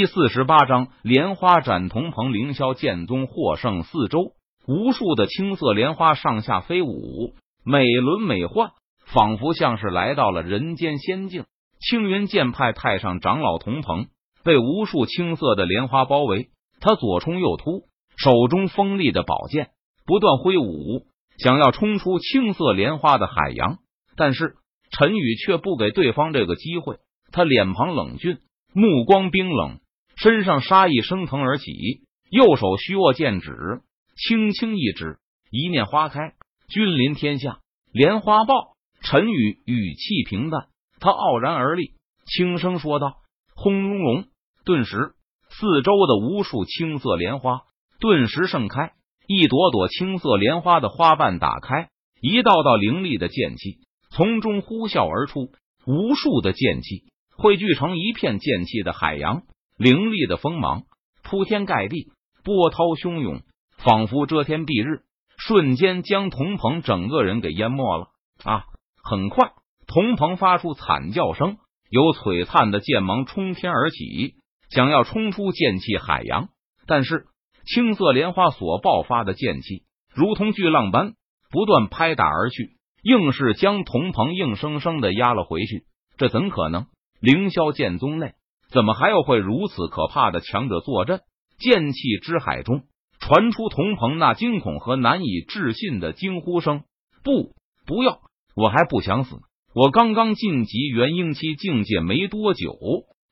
第四十八章莲花斩铜鹏，凌霄剑宗获胜。四周无数的青色莲花上下飞舞，美轮美奂，仿佛像是来到了人间仙境。青云剑派太上长老铜鹏被无数青色的莲花包围，他左冲右突，手中锋利的宝剑不断挥舞，想要冲出青色莲花的海洋。但是陈宇却不给对方这个机会，他脸庞冷峻。目光冰冷，身上杀意升腾而起，右手虚握剑指，轻轻一指，一念花开，君临天下，莲花爆。陈宇语气平淡，他傲然而立，轻声说道：“轰隆隆！”顿时，四周的无数青色莲花顿时盛开，一朵朵青色莲花的花瓣打开，一道道凌厉的剑气从中呼啸而出，无数的剑气。汇聚成一片剑气的海洋，凌厉的锋芒铺天盖地，波涛汹涌，仿佛遮天蔽日，瞬间将童鹏整个人给淹没了啊！很快，童鹏发出惨叫声，有璀璨的剑芒冲天而起，想要冲出剑气海洋，但是青色莲花所爆发的剑气如同巨浪般不断拍打而去，硬是将童鹏硬生生的压了回去。这怎可能？凌霄剑宗内怎么还有会如此可怕的强者坐镇？剑气之海中传出童鹏那惊恐和难以置信的惊呼声：“不，不要！我还不想死！我刚刚晋级元婴期境界没多久，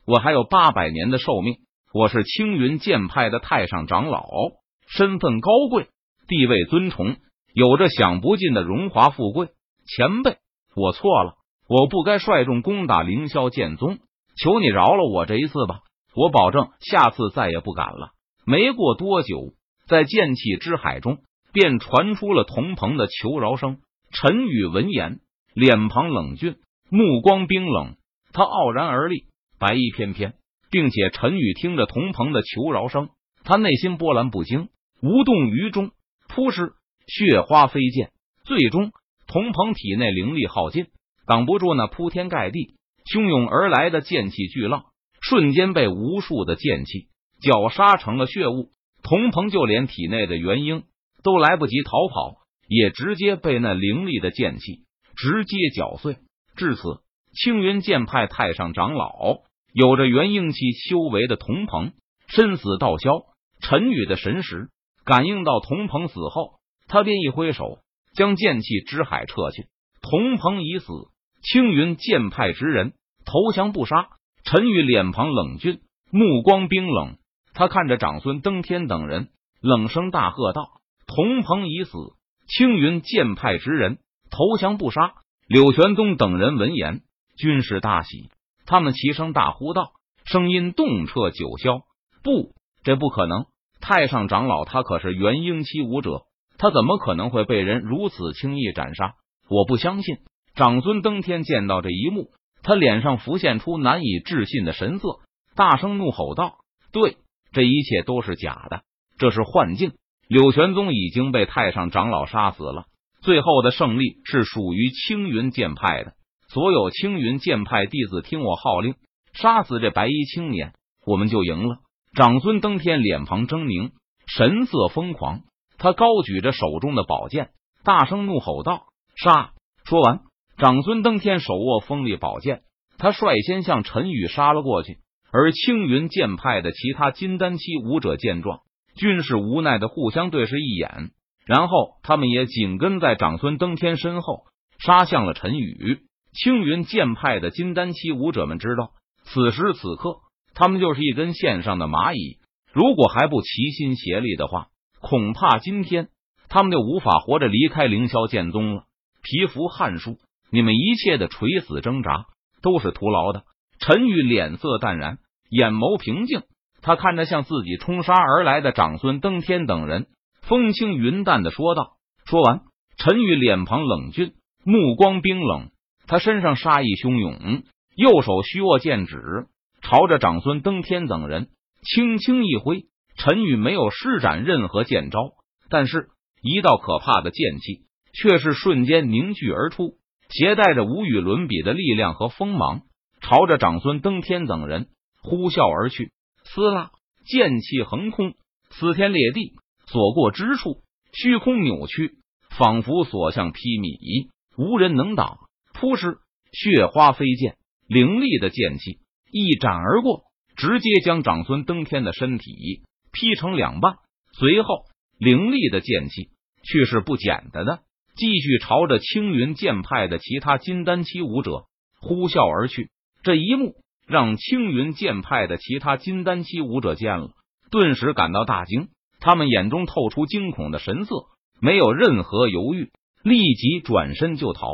我还有八百年的寿命。我是青云剑派的太上长老，身份高贵，地位尊崇，有着享不尽的荣华富贵。前辈，我错了。”我不该率众攻打凌霄剑宗，求你饶了我这一次吧！我保证下次再也不敢了。没过多久，在剑气之海中便传出了童鹏的求饶声。陈宇闻言，脸庞冷峻，目光冰冷，他傲然而立，白衣翩翩，并且陈宇听着童鹏的求饶声，他内心波澜不惊，无动于衷。扑哧，血花飞溅，最终童鹏体内灵力耗尽。挡不住那铺天盖地、汹涌而来的剑气巨浪，瞬间被无数的剑气绞杀成了血雾。童鹏就连体内的元婴都来不及逃跑，也直接被那凌厉的剑气直接绞碎。至此，青云剑派太上长老有着元婴期修为的童鹏身死道消。陈宇的神识感应到童鹏死后，他便一挥手将剑气之海撤去。童鹏已死。青云剑派之人投降不杀。陈宇脸庞冷峻，目光冰冷。他看着长孙登天等人，冷声大喝道：“童鹏已死！”青云剑派之人投降不杀。柳玄宗等人闻言，均是大喜。他们齐声大呼道，声音动彻九霄：“不，这不可能！太上长老他可是元婴期武者，他怎么可能会被人如此轻易斩杀？我不相信！”长孙登天见到这一幕，他脸上浮现出难以置信的神色，大声怒吼道：“对，这一切都是假的，这是幻境！柳玄宗已经被太上长老杀死了，最后的胜利是属于青云剑派的。所有青云剑派弟子，听我号令，杀死这白衣青年，我们就赢了！”长孙登天脸庞狰狞，神色疯狂，他高举着手中的宝剑，大声怒吼道：“杀！”说完。长孙登天手握锋利宝剑，他率先向陈宇杀了过去。而青云剑派的其他金丹期武者见状，均是无奈的互相对视一眼，然后他们也紧跟在长孙登天身后杀向了陈宇。青云剑派的金丹期武者们知道，此时此刻他们就是一根线上的蚂蚁，如果还不齐心协力的话，恐怕今天他们就无法活着离开凌霄剑宗了。皮肤汗书。你们一切的垂死挣扎都是徒劳的。陈宇脸色淡然，眼眸平静，他看着向自己冲杀而来的长孙登天等人，风轻云淡的说道。说完，陈宇脸庞冷峻，目光冰冷，他身上杀意汹涌，右手虚握剑指，朝着长孙登天等人轻轻一挥。陈宇没有施展任何剑招，但是一道可怕的剑气却是瞬间凝聚而出。携带着无与伦比的力量和锋芒，朝着长孙登天等人呼啸而去。撕拉，剑气横空，撕天裂地，所过之处，虚空扭曲，仿佛所向披靡，无人能挡。扑哧，血花飞溅，凌厉的剑气一斩而过，直接将长孙登天的身体劈成两半。随后，凌厉的剑气却是不减的的，继续朝着青云剑派的其他金丹期武者呼啸而去。这一幕让青云剑派的其他金丹期武者见了，顿时感到大惊，他们眼中透出惊恐的神色，没有任何犹豫，立即转身就逃。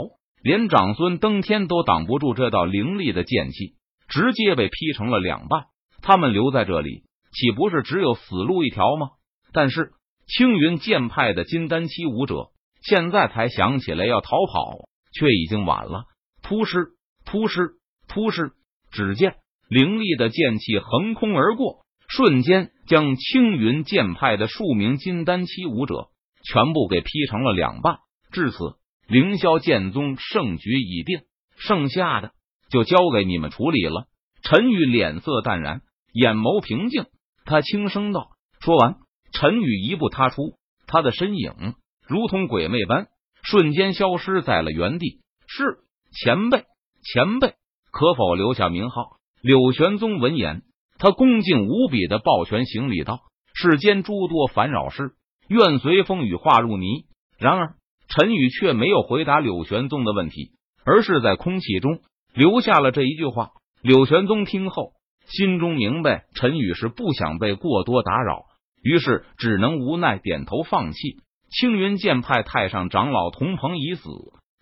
连长孙登天都挡不住这道凌厉的剑气，直接被劈成了两半。他们留在这里，岂不是只有死路一条吗？但是青云剑派的金丹期武者现在才想起来要逃跑，却已经晚了。突施突施突施，只见凌厉的剑气横空而过，瞬间将青云剑派的数名金丹期武者全部给劈成了两半。至此，凌霄剑宗胜局已定，剩下的就交给你们处理了。陈宇脸色淡然，眼眸平静，他轻声道：“说完。”陈宇一步踏出，他的身影如同鬼魅般，瞬间消失在了原地。是前辈，前辈，可否留下名号？柳玄宗闻言，他恭敬无比的抱拳行礼道：“世间诸多烦扰事，愿随风雨化入泥。”然而，陈宇却没有回答柳玄宗的问题，而是在空气中留下了这一句话。柳玄宗听后，心中明白陈宇是不想被过多打扰。于是只能无奈点头放弃。青云剑派太上长老童鹏已死，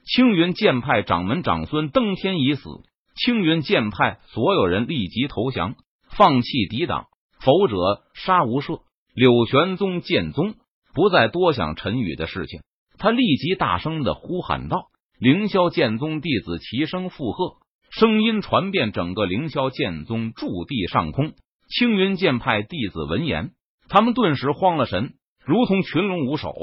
青云剑派掌门长孙登天已死，青云剑派所有人立即投降，放弃抵挡，否则杀无赦。柳玄宗剑宗不再多想陈宇的事情，他立即大声的呼喊道：“凌霄剑宗弟子齐声附和，声音传遍整个凌霄剑宗驻地上空。”青云剑派弟子闻言。他们顿时慌了神，如同群龙无首、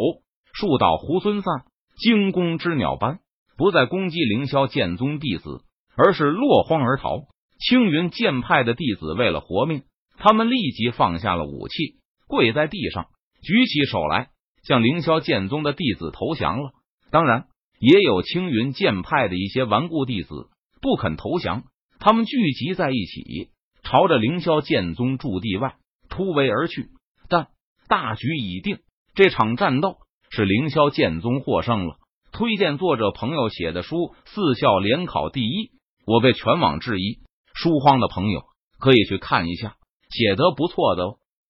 树倒猢狲散、惊弓之鸟般，不再攻击凌霄剑宗弟子，而是落荒而逃。青云剑派的弟子为了活命，他们立即放下了武器，跪在地上，举起手来向凌霄剑宗的弟子投降了。当然，也有青云剑派的一些顽固弟子不肯投降，他们聚集在一起，朝着凌霄剑宗驻地外突围而去。大局已定，这场战斗是凌霄剑宗获胜了。推荐作者朋友写的书《四校联考第一》，我被全网质疑，书荒的朋友可以去看一下，写得不错的哦。